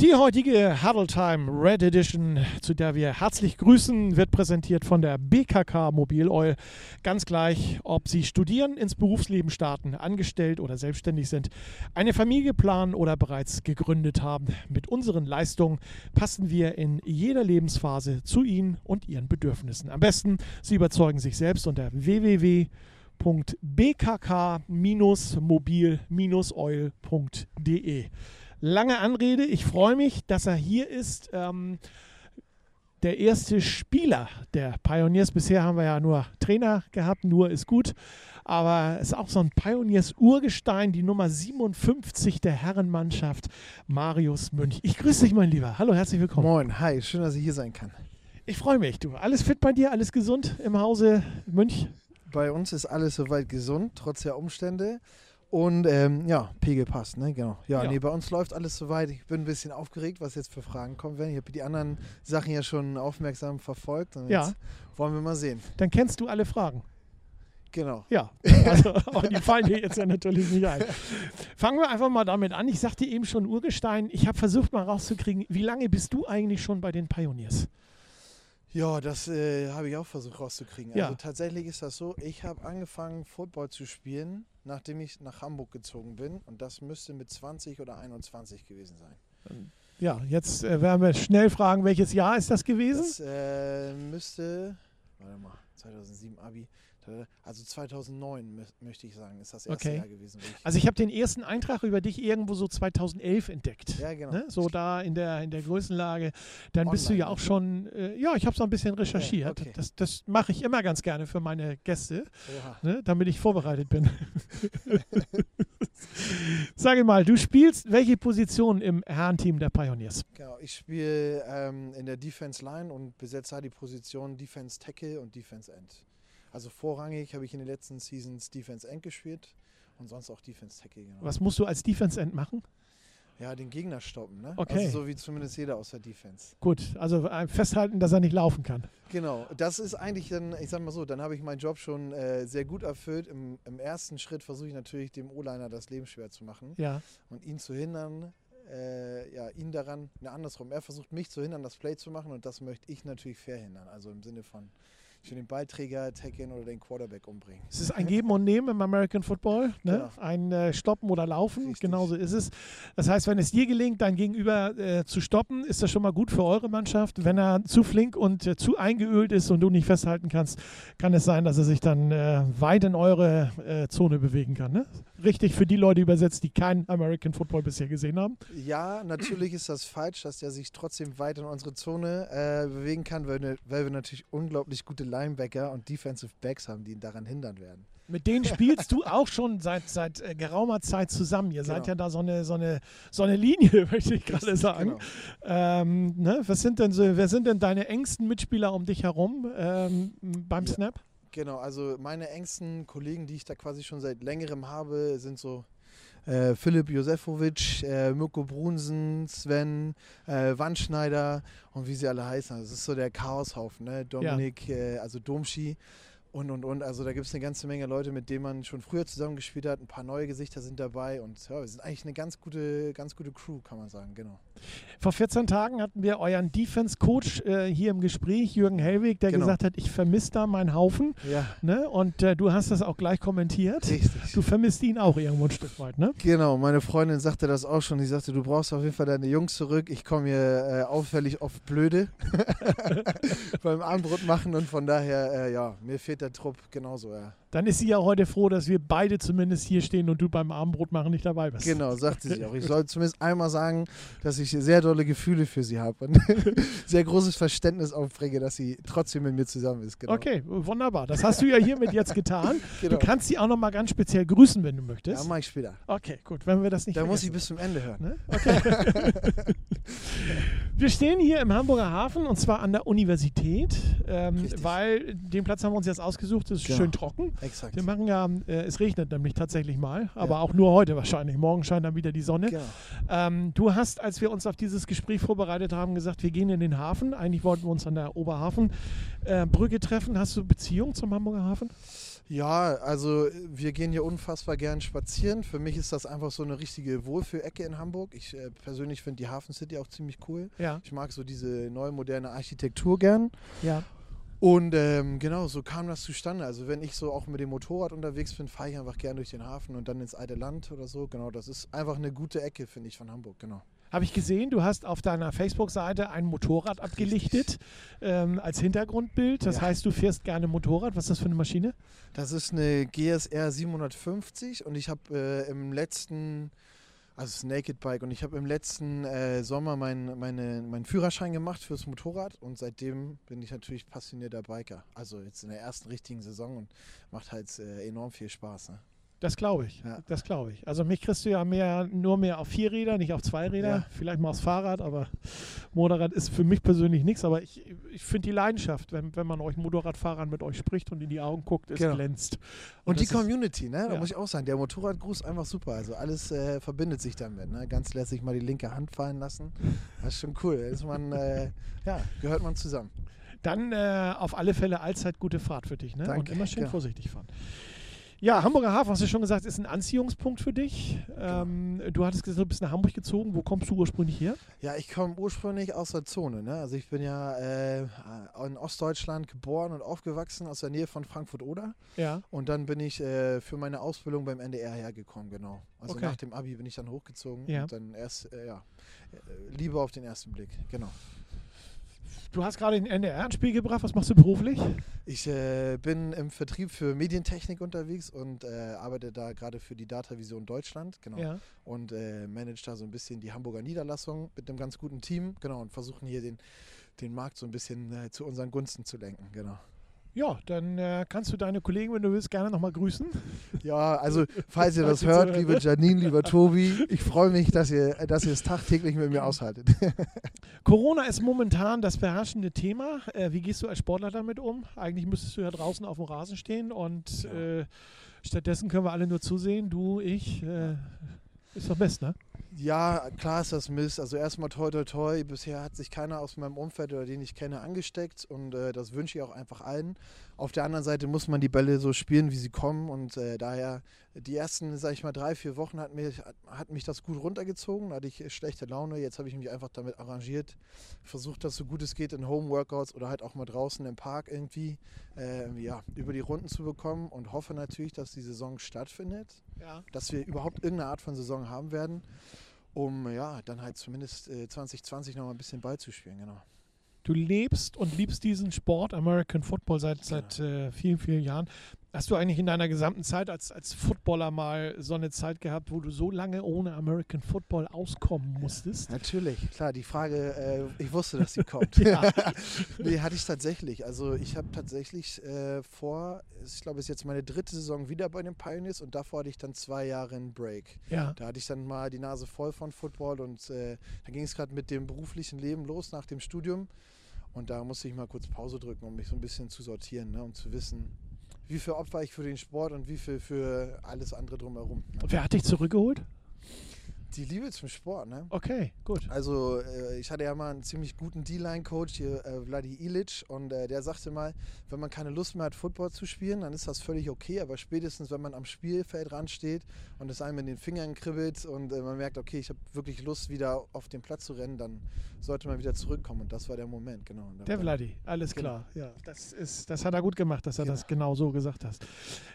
Die heutige Huddle Time Red Edition, zu der wir herzlich grüßen, wird präsentiert von der BKK Mobil Oil. Ganz gleich, ob Sie studieren, ins Berufsleben starten, angestellt oder selbstständig sind, eine Familie planen oder bereits gegründet haben. Mit unseren Leistungen passen wir in jeder Lebensphase zu Ihnen und Ihren Bedürfnissen. Am besten, Sie überzeugen sich selbst unter www.bkk-mobil-oil.de lange Anrede. Ich freue mich, dass er hier ist. Ähm, der erste Spieler der Pioneers. Bisher haben wir ja nur Trainer gehabt, nur ist gut. Aber es ist auch so ein Pioneers-Urgestein, die Nummer 57 der Herrenmannschaft, Marius Münch. Ich grüße dich, mein Lieber. Hallo, herzlich willkommen. Moin, hi, schön, dass ich hier sein kann. Ich freue mich, du. Alles fit bei dir, alles gesund im Hause Münch? Bei uns ist alles soweit gesund, trotz der Umstände. Und ähm, ja, Pegel passt, ne? Genau. Ja, ja, nee, bei uns läuft alles soweit. Ich bin ein bisschen aufgeregt, was jetzt für Fragen kommen werden. Ich habe die anderen Sachen ja schon aufmerksam verfolgt. Und ja. wollen wir mal sehen. Dann kennst du alle Fragen. Genau. Ja, also, aber die fallen dir jetzt ja natürlich nicht ein. Fangen wir einfach mal damit an. Ich sagte eben schon Urgestein. Ich habe versucht mal rauszukriegen, wie lange bist du eigentlich schon bei den Pioneers? Ja, das äh, habe ich auch versucht rauszukriegen. Ja. Also tatsächlich ist das so, ich habe angefangen, Football zu spielen, nachdem ich nach Hamburg gezogen bin. Und das müsste mit 20 oder 21 gewesen sein. Ja, jetzt äh, werden wir schnell fragen, welches Jahr ist das gewesen? Das äh, müsste, warte mal, 2007 Abi. Also 2009 möchte ich sagen, ist das erste okay. Jahr gewesen. Ich also ich habe den ersten Eintrag über dich irgendwo so 2011 entdeckt. Ja, genau. Ne? So da in der, in der Größenlage. Dann Online, bist du ja auch ne? schon, äh, ja, ich habe so ein bisschen recherchiert. Ja, okay. Das, das mache ich immer ganz gerne für meine Gäste, ne? damit ich vorbereitet bin. Sage mal, du spielst welche Position im Herrenteam der Pioneers? Genau, ich spiele ähm, in der Defense Line und besetze die Position Defense Tackle und Defense End. Also vorrangig habe ich in den letzten Seasons Defense End gespielt und sonst auch Defense Tackle. Genau. Was musst du als Defense End machen? Ja, den Gegner stoppen, ne? Okay. Also so wie zumindest jeder aus der Defense. Gut, also festhalten, dass er nicht laufen kann. Genau, das ist eigentlich dann, ich sag mal so, dann habe ich meinen Job schon äh, sehr gut erfüllt. Im, Im, ersten Schritt versuche ich natürlich dem O-Liner das Leben schwer zu machen. Ja. Und ihn zu hindern, äh, ja, ihn daran, ne, andersrum. Er versucht mich zu hindern, das Play zu machen und das möchte ich natürlich verhindern. Also im Sinne von ich will den Ballträger taggen oder den Quarterback umbringen. Es ist ein Geben und Nehmen im American Football. Ne? Genau. Ein äh, Stoppen oder Laufen, Richtig. genauso ist es. Das heißt, wenn es dir gelingt, dein Gegenüber äh, zu stoppen, ist das schon mal gut für eure Mannschaft. Wenn er zu flink und äh, zu eingeölt ist und du nicht festhalten kannst, kann es sein, dass er sich dann äh, weit in eure äh, Zone bewegen kann. Ne? Richtig für die Leute übersetzt, die keinen American Football bisher gesehen haben. Ja, natürlich ist das falsch, dass er sich trotzdem weit in unsere Zone äh, bewegen kann, weil, weil wir natürlich unglaublich gute Linebacker und Defensive Backs haben, die ihn daran hindern werden. Mit denen spielst du auch schon seit, seit äh, geraumer Zeit zusammen. Ihr genau. seid ja da so eine, so eine, so eine Linie, möchte ich gerade sagen. Genau. Ähm, ne? Was sind denn so, wer sind denn deine engsten Mitspieler um dich herum ähm, beim ja. Snap? Genau, also meine engsten Kollegen, die ich da quasi schon seit längerem habe, sind so äh, Philipp Josefovic, äh, Mirko Brunsen, Sven, äh, Wandschneider und wie sie alle heißen. Das ist so der Chaoshaufen, ne? Dominik, ja. Äh, also Domschi und und und. Also da gibt es eine ganze Menge Leute, mit denen man schon früher zusammengespielt hat. Ein paar neue Gesichter sind dabei und ja, wir sind eigentlich eine ganz gute, ganz gute Crew, kann man sagen, genau. Vor 14 Tagen hatten wir euren Defense-Coach äh, hier im Gespräch, Jürgen Hellwig, der genau. gesagt hat, ich vermisse da meinen Haufen. Ja. Ne? Und äh, du hast das auch gleich kommentiert. Richtig. Du vermisst ihn auch irgendwo ein Stück weit, ne? Genau, meine Freundin sagte das auch schon. Die sagte, du brauchst auf jeden Fall deine Jungs zurück. Ich komme hier äh, auffällig oft blöde beim Armbrot machen und von daher, äh, ja, mir fehlt der Trupp genauso, ja. Dann ist sie ja heute froh, dass wir beide zumindest hier stehen und du beim Abendbrot machen nicht dabei bist. Genau, sagte sie auch. Ich soll zumindest einmal sagen, dass ich sehr dolle Gefühle für sie habe und sehr großes Verständnis aufbringe, dass sie trotzdem mit mir zusammen ist. Genau. Okay, wunderbar. Das hast du ja hiermit jetzt getan. Genau. Du kannst sie auch noch mal ganz speziell grüßen, wenn du möchtest. Ja, mach ich später. Okay, gut. Wenn wir das nicht Da muss ich bis zum Ende hören. Ne? Okay. wir stehen hier im Hamburger Hafen und zwar an der Universität, ähm, weil den Platz haben wir uns jetzt ausgesucht. Es ist genau. schön trocken. Exakt. Wir machen ja, äh, es regnet nämlich tatsächlich mal, aber ja. auch nur heute wahrscheinlich. Morgen scheint dann wieder die Sonne. Genau. Ähm, du hast, als wir uns auf dieses Gespräch vorbereitet haben, gesagt, wir gehen in den Hafen. Eigentlich wollten wir uns an der Oberhafenbrücke äh, treffen. Hast du Beziehung zum Hamburger Hafen? Ja, also wir gehen hier unfassbar gern spazieren. Für mich ist das einfach so eine richtige Wohlfühlecke in Hamburg. Ich äh, persönlich finde die Hafen City auch ziemlich cool. Ja. Ich mag so diese neue moderne Architektur gern. Ja. Und ähm, genau, so kam das zustande. Also wenn ich so auch mit dem Motorrad unterwegs bin, fahre ich einfach gern durch den Hafen und dann ins alte Land oder so. Genau, das ist einfach eine gute Ecke, finde ich, von Hamburg. Genau. Habe ich gesehen, du hast auf deiner Facebook-Seite ein Motorrad abgelichtet ähm, als Hintergrundbild. Das Ja. heißt, du fährst gerne Motorrad. Was ist das für eine Maschine? Das ist eine GSR 750 und ich habe äh, im letzten, also ein Naked Bike und ich habe im letzten äh, Sommer mein, meine, meinen Führerschein gemacht fürs Motorrad und seitdem bin ich natürlich passionierter Biker. Also jetzt in der ersten richtigen Saison und macht halt äh, enorm viel Spaß. Ne? Das glaube ich. Ja. Das glaube ich. Also mich kriegst du ja mehr, nur mehr auf vier Räder, nicht auf zwei Räder. Ja. Vielleicht mal aufs Fahrrad, aber Motorrad ist für mich persönlich nichts. Aber ich, ich finde die Leidenschaft, wenn, wenn man euch Motorradfahrern mit euch spricht und in die Augen guckt, es Genau. glänzt. Und, die das ist- Community, ne? Da ja. muss ich auch sagen, der Motorradgruß einfach super. Also alles äh, verbindet sich damit. Ne? Ganz lässig mal die linke Hand fallen lassen. Das ist schon cool. Ist man, äh, ja, gehört man zusammen. Dann äh, auf alle Fälle allzeit gute Fahrt für dich. Ne? Und Danke, immer schön ja. vorsichtig fahren. Ja, Hamburger Hafen, hast du schon gesagt, ist ein Anziehungspunkt für dich. Genau. Ähm, du hattest gesagt, du bist nach Hamburg gezogen. Wo kommst du ursprünglich her? Ja, ich komme ursprünglich aus der Zone. Ne? Also ich bin ja äh, in Ostdeutschland geboren und aufgewachsen, aus der Nähe von Frankfurt-Oder. Ja. Und dann bin ich äh, für meine Ausbildung beim NDR hergekommen, genau. Also Okay. nach dem Abi bin ich dann hochgezogen Ja. und dann erst, äh, ja, äh, Liebe auf den ersten Blick, genau. Du hast gerade den NDR ins Spiel gebracht. Was machst du beruflich? Ich äh, bin im Vertrieb für Medientechnik unterwegs und äh, arbeite da gerade für die Data Vision Deutschland, genau. Ja. Und äh, manage da so ein bisschen die Hamburger Niederlassung mit einem ganz guten Team, genau, und versuchen hier den, den Markt so ein bisschen äh, zu unseren Gunsten zu lenken, genau. Ja, dann äh, kannst du deine Kollegen, wenn du willst, gerne nochmal grüßen. Ja, also falls ihr das hört, liebe ne? Janine, lieber Tobi, ich freue mich, dass ihr, dass ihr es tagtäglich mit mir aushaltet. Corona ist momentan das beherrschende Thema. Äh, wie gehst du als Sportler damit um? Eigentlich müsstest du ja draußen auf dem Rasen stehen und Ja. äh, stattdessen können wir alle nur zusehen. Du, ich. Äh, ist doch best, ne? Ja, klar ist das Mist. Also erstmal toi toi toi. Bisher hat sich keiner aus meinem Umfeld oder den ich kenne angesteckt und äh, das wünsche ich auch einfach allen. Auf der anderen Seite muss man die Bälle so spielen, wie sie kommen und äh, daher die ersten, sag ich mal, drei, vier Wochen hat mich, hat, mich das gut runtergezogen. Da hatte ich schlechte Laune. Jetzt habe ich mich einfach damit arrangiert. Versucht das so gut es geht in Home-Workouts oder halt auch mal draußen im Park irgendwie äh, ja, über die Runden zu bekommen und hoffe natürlich, dass die Saison stattfindet Ja. dass wir überhaupt irgendeine Art von Saison haben werden, um ja dann halt zumindest äh, 2020 noch mal ein bisschen Ball zu spielen, genau. Du lebst und liebst diesen Sport, American Football, seit, seit äh, vielen, vielen Jahren. Hast du eigentlich in deiner gesamten Zeit als, als Footballer mal so eine Zeit gehabt, wo du so lange ohne American Football auskommen musstest? Natürlich, klar, die Frage, äh, ich wusste, dass sie kommt. Ja. nee, hatte ich tatsächlich. Also ich habe tatsächlich äh, vor, ich glaube, es ist jetzt meine dritte Saison wieder bei den Pioneers und davor hatte ich dann zwei Jahre einen Break. Ja. Da hatte ich dann mal die Nase voll von Football und äh, da ging es gerade mit dem beruflichen Leben los nach dem Studium. Und da musste ich mal kurz Pause drücken, um mich so ein bisschen zu sortieren, ne, um zu wissen, wie viel opfer ich für den Sport und wie viel für alles andere drumherum. Wer hat dich zurückgeholt? Die Liebe zum Sport, ne? Okay, gut. Also äh, ich hatte ja mal einen ziemlich guten D-Line-Coach hier, äh, Vladi Ilic, und äh, der sagte mal, wenn man keine Lust mehr hat, Football zu spielen, dann ist das völlig okay, aber spätestens, wenn man am Spielfeld ransteht und es einem in den Fingern kribbelt und äh, man merkt, okay, ich habe wirklich Lust, wieder auf den Platz zu rennen, dann sollte man wieder zurückkommen und das war der Moment, genau. Der Vladi, alles Genau. klar. Ja, das, ist, das hat er gut gemacht, dass er Genau. das genau so gesagt hast.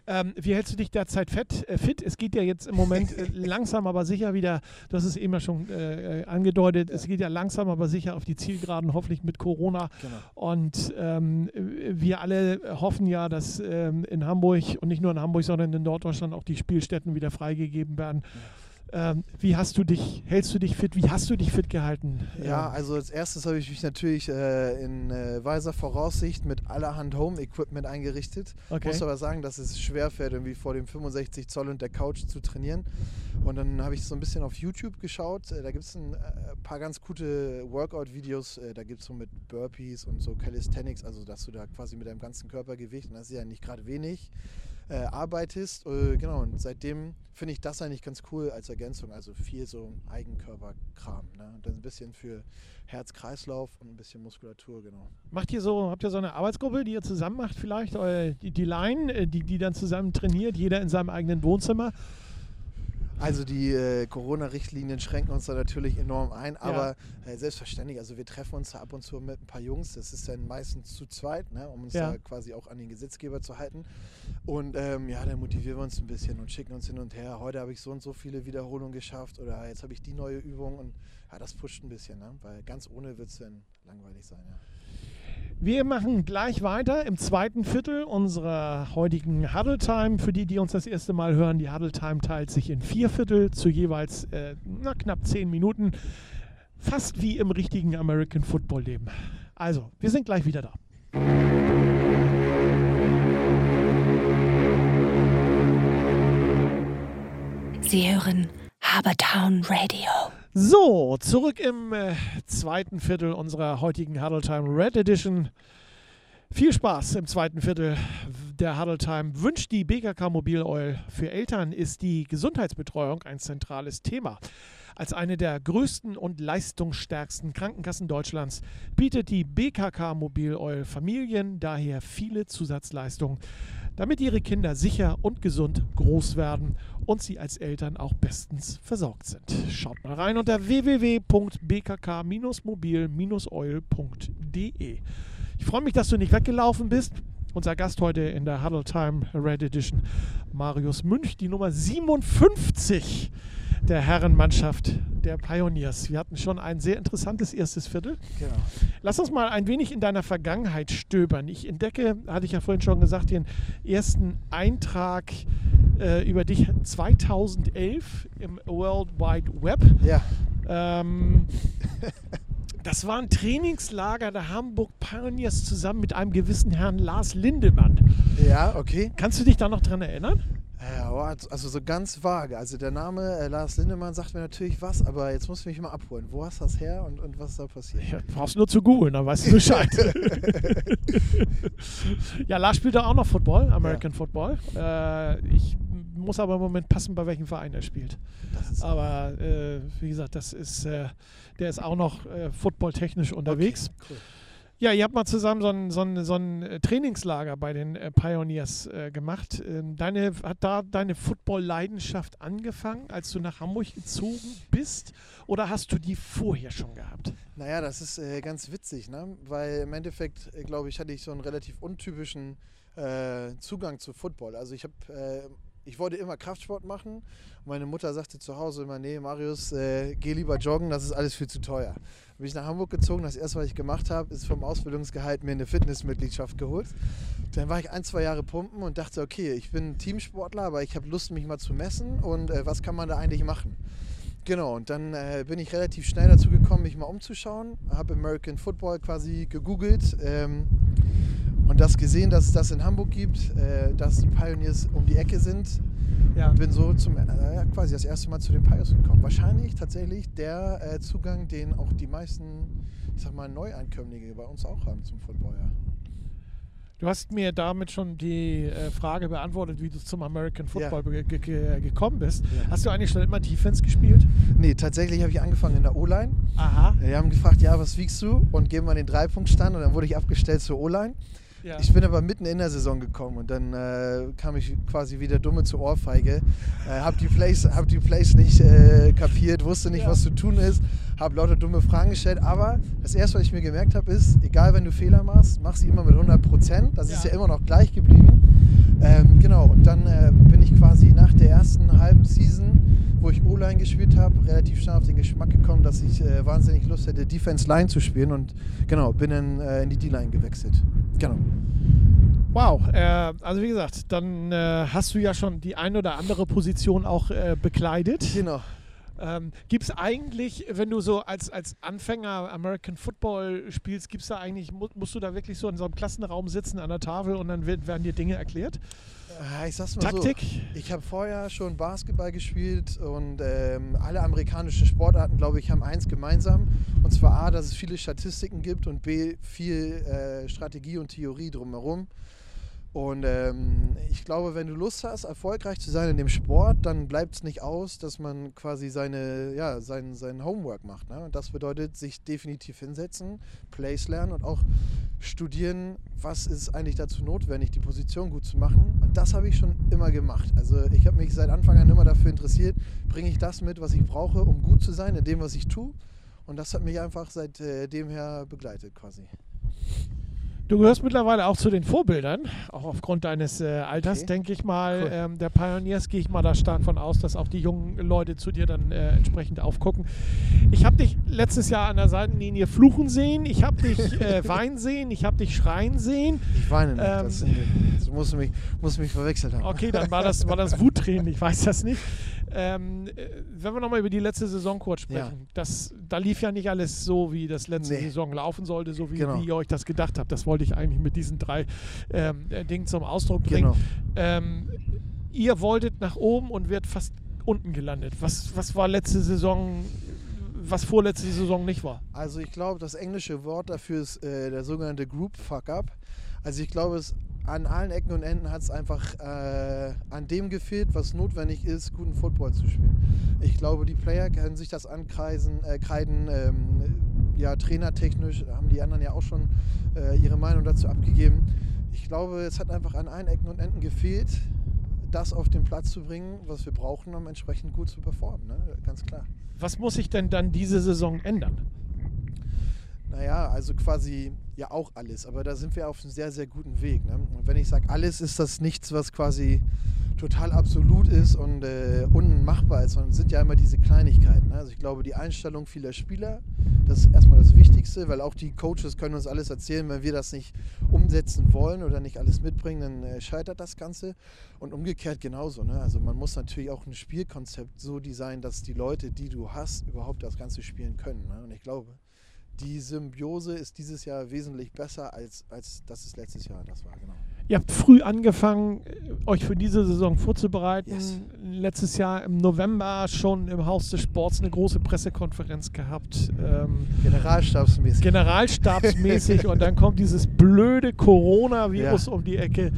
Ähm, wie hältst du dich derzeit fett, äh, fit? Es geht ja jetzt im Moment äh, langsam, aber sicher wieder, hast es eben ja schon äh, äh, angedeutet, Ja. es geht ja langsam, aber sicher auf die Zielgeraden, hoffentlich mit Corona. Genau. Und ähm, wir alle hoffen ja, dass ähm, in Hamburg und nicht nur in Hamburg, sondern in Norddeutschland auch die Spielstätten wieder freigegeben werden. Ähm, wie hast du dich, hältst du dich fit? Wie hast du dich fit gehalten? Ja, Ähm, also als erstes habe ich mich natürlich äh, in äh, weiser Voraussicht mit allerhand Home-Equipment eingerichtet. okay. Muss aber sagen, dass es schwer fällt, irgendwie vor dem 65 Zoll und der Couch zu trainieren. Und dann habe ich so ein bisschen auf YouTube geschaut. Äh, Da gibt es ein äh, paar ganz gute Workout-Videos. Äh, Da gibt es so mit Burpees und so Calisthenics, also dass du da quasi mit deinem ganzen Körpergewicht, und das ist ja nicht gerade wenig, äh, arbeitest. Äh, genau, und seitdem finde ich das eigentlich ganz cool als Ergänzung. Also viel so Eigenkörperkram. Ne? Und dann ein bisschen für Herz-Kreislauf und ein bisschen Muskulatur, genau. Macht ihr so, habt ihr so eine Arbeitsgruppe, die ihr zusammen macht vielleicht? Oder die, die Line, äh, die, die dann zusammen trainiert, jeder in seinem eigenen Wohnzimmer? Also die äh, Corona-Richtlinien schränken uns da natürlich enorm ein, aber ja. äh, selbstverständlich, also wir treffen uns da ab und zu mit ein paar Jungs, das ist dann meistens zu zweit, ne, um uns ja. da quasi auch an den Gesetzgeber zu halten. Und ähm, ja, dann motivieren wir uns ein bisschen und schicken uns hin und her. Heute habe ich so und so viele Wiederholungen geschafft oder jetzt habe ich die neue Übung und ja, das pusht ein bisschen, ne? weil ganz ohne wird es dann langweilig sein. Ja. Wir machen gleich weiter im zweiten Viertel unserer heutigen Huddle Time. Für die, die uns das erste Mal hören, die Huddle Time teilt sich in vier Viertel zu jeweils äh, na, knapp zehn Minuten. Fast wie im richtigen American Football Leben. Also, wir sind gleich wieder da. Sie hören Habertown Radio. So, zurück im äh, zweiten Viertel unserer heutigen Huddle Time Red Edition. Viel Spaß im zweiten Viertel der Huddle Time wünscht die BKK Mobil Oil. Für Eltern ist die Gesundheitsbetreuung ein zentrales Thema. Als eine der größten und leistungsstärksten Krankenkassen Deutschlands bietet die BKK Mobil Oil Familien daher viele Zusatzleistungen damit ihre Kinder sicher und gesund groß werden und sie als Eltern auch bestens versorgt sind. Schaut mal rein unter www.bkk-mobil-oil.de. Ich freue mich, dass du nicht weggelaufen bist. Unser Gast heute in der Huddle Time Red Edition, Marius Münch, die Nummer 57 der Herrenmannschaft der Pioneers. Wir hatten schon ein sehr interessantes erstes Viertel. Genau. Lass uns mal ein wenig in deiner Vergangenheit stöbern. Ich entdecke, hatte ich ja vorhin schon gesagt, den ersten Eintrag äh, über dich 2011 im World Wide Web. Ja. Ähm, das war ein Trainingslager der Hamburg Pioneers zusammen mit einem gewissen Herrn Lars Lindemann. Ja, okay. Kannst du dich da noch dran erinnern? Ja, also so ganz vage. Also der Name äh, Lars Lindemann sagt mir natürlich was, aber jetzt musst du mich mal abholen. Wo hast du das her und, und was ist da passiert? Ja, brauchst nur zu googeln, dann weißt du Bescheid. ja, Lars spielt da auch noch Football, American ja. Football. Äh, ich muss aber im Moment passen, bei welchem Verein er spielt. Aber äh, wie gesagt, das ist, äh, der ist auch noch äh, footballtechnisch unterwegs. Okay, cool. Ja, ihr habt mal zusammen so ein, so ein, so ein äh, Trainingslager bei den äh, Pioneers äh, gemacht. Ähm, deine, hat da deine Football-Leidenschaft angefangen, als du nach Hamburg gezogen bist? Oder hast du die vorher schon gehabt? Naja, das ist äh, ganz witzig, ne? weil im Endeffekt, äh, glaube ich, hatte ich so einen relativ untypischen äh, Zugang zu Football. Also ich habe ich wollte immer Kraftsport machen. Und meine Mutter sagte zu Hause immer, nee, Marius, äh, geh lieber joggen, das ist alles viel zu teuer. Bin ich nach Hamburg gezogen. Das erste, was ich gemacht habe, ist vom Ausbildungsgehalt mir eine Fitnessmitgliedschaft geholt. Dann war ich ein, zwei Jahre pumpen und dachte, okay, ich bin Teamsportler, aber ich habe Lust, mich mal zu messen und äh, was kann man da eigentlich machen? Genau, und dann äh, bin ich relativ schnell dazu gekommen, mich mal umzuschauen. Habe American Football quasi gegoogelt. Ähm, und das gesehen, dass es das in Hamburg gibt, äh, dass die Pioneers um die Ecke sind. Ja. Und bin so zum, äh, quasi das erste Mal zu den Pioneers gekommen. Wahrscheinlich tatsächlich der äh, Zugang, den auch die meisten, ich sag mal, Neueinkömmlinge bei uns auch haben zum Football. Ja. Du hast mir damit schon die äh, Frage beantwortet, wie du zum American Football ja. ge ge gekommen bist. Ja. Hast du eigentlich schon immer Defense gespielt? Nee, tatsächlich habe ich angefangen in der O-Line. Aha. Die haben gefragt, ja, was wiegst du? Und geben wir den Dreipunktstand und dann wurde ich abgestellt zur O-Line. Ja. Ich bin aber mitten in der Saison gekommen und dann äh, kam ich quasi wieder dumme zur Ohrfeige. Äh, hab die Plays, hab die Plays nicht äh, kapiert, wusste nicht, ja. was zu tun ist, hab lauter dumme Fragen gestellt. Aber das erste, was ich mir gemerkt habe, ist, egal wenn du Fehler machst, mach sie immer mit 100 Prozent. Das ja. ist ja immer noch gleich geblieben. Ähm, genau, und dann äh, bin ich quasi nach der ersten halben Season, wo ich O-Line gespielt habe, relativ schnell auf den Geschmack gekommen, dass ich äh, wahnsinnig Lust hätte, Defense Line zu spielen und genau, bin dann äh, in die D-Line gewechselt. Genau. Wow, äh, also wie gesagt, dann äh, hast du ja schon die ein oder andere Position auch äh, bekleidet. Genau. Ähm, gibt es eigentlich, wenn du so als, als Anfänger American Football spielst, gibt's da eigentlich, musst du da wirklich so in so einem Klassenraum sitzen an der Tafel und dann werden dir Dinge erklärt? Äh, ich sag's mal Taktik? so. Ich habe vorher schon Basketball gespielt und ähm, alle amerikanischen Sportarten, glaube ich, haben eins gemeinsam. Und zwar A, dass es viele Statistiken gibt und B, viel äh, Strategie und Theorie drumherum. Und ähm, ich glaube, wenn du Lust hast, erfolgreich zu sein in dem Sport, dann bleibt es nicht aus, dass man quasi seine, ja, sein, sein Homework macht. Ne? Und das bedeutet, sich definitiv hinsetzen, Plays lernen und auch studieren, was ist eigentlich dazu notwendig, die Position gut zu machen. Und das habe ich schon immer gemacht. Also ich habe mich seit Anfang an immer dafür interessiert, bringe ich das mit, was ich brauche, um gut zu sein in dem, was ich tue. Und das hat mich einfach seitdem her begleitet quasi. Du gehörst mittlerweile auch zu den Vorbildern, auch aufgrund deines äh, Alters, Okay. denke ich mal. Cool. Ähm, der Pioneers gehe ich mal da stark von aus, dass auch die jungen Leute zu dir dann äh, entsprechend aufgucken. Ich habe dich letztes Jahr an der Seitenlinie fluchen sehen, ich habe dich äh, weinen sehen, ich habe dich schreien sehen. Ich weine nicht. Ähm, das, das muss mich, mich verwechselt haben. Okay, dann war das, war das Wuttränen, ich weiß das nicht. Ähm, äh, wenn wir nochmal über die letzte Saison kurz sprechen, Ja. das, da lief ja nicht alles so, wie das letzte Nee. Saison laufen sollte, so wie, Genau. wie ihr euch das gedacht habt. Das wollte ich eigentlich mit diesen drei ähm, äh, Dingen zum Ausdruck bringen. Genau. Ähm, ihr wolltet nach oben und wird fast unten gelandet. Was, was war letzte Saison, was vorletzte Saison nicht war? Also ich glaube, das englische Wort dafür ist äh, der sogenannte Group Fuck Up. Also ich glaube, es an allen Ecken und Enden hat es einfach äh, an dem gefehlt, was notwendig ist, guten Football zu spielen. Ich glaube, die Player können sich das ankreisen, äh, kreiden. Ähm, ja, trainertechnisch haben die anderen ja auch schon äh, ihre Meinung dazu abgegeben. Ich glaube, es hat einfach an allen Ecken und Enden gefehlt, das auf den Platz zu bringen, was wir brauchen, um entsprechend gut zu performen. Ne? Ganz klar. Was muss sich denn dann diese Saison ändern? Naja, also quasi ja auch alles, aber da sind wir auf einem sehr, sehr guten Weg. Ne? Und wenn ich sage alles, ist das nichts, was quasi total absolut ist und äh, unmachbar ist, sondern sind ja immer diese Kleinigkeiten. Ne? Also ich glaube, die Einstellung vieler Spieler, das ist erstmal das Wichtigste, weil auch die Coaches können uns alles erzählen, wenn wir das nicht umsetzen wollen oder nicht alles mitbringen, dann äh, scheitert das Ganze. Und umgekehrt genauso. Ne? Also man muss natürlich auch ein Spielkonzept so designen, dass die Leute, die du hast, überhaupt das Ganze spielen können. Ne? Und ich glaube, die Symbiose ist dieses Jahr wesentlich besser, als, als das es letztes Jahr das war. Genau. Ihr habt früh angefangen, äh, euch für diese Saison vorzubereiten. Yes. Letztes Jahr im November schon im Haus des Sports eine große Pressekonferenz gehabt. Ähm, Generalstabsmäßig. Generalstabsmäßig und dann kommt dieses blöde Coronavirus Ja. um die Ecke.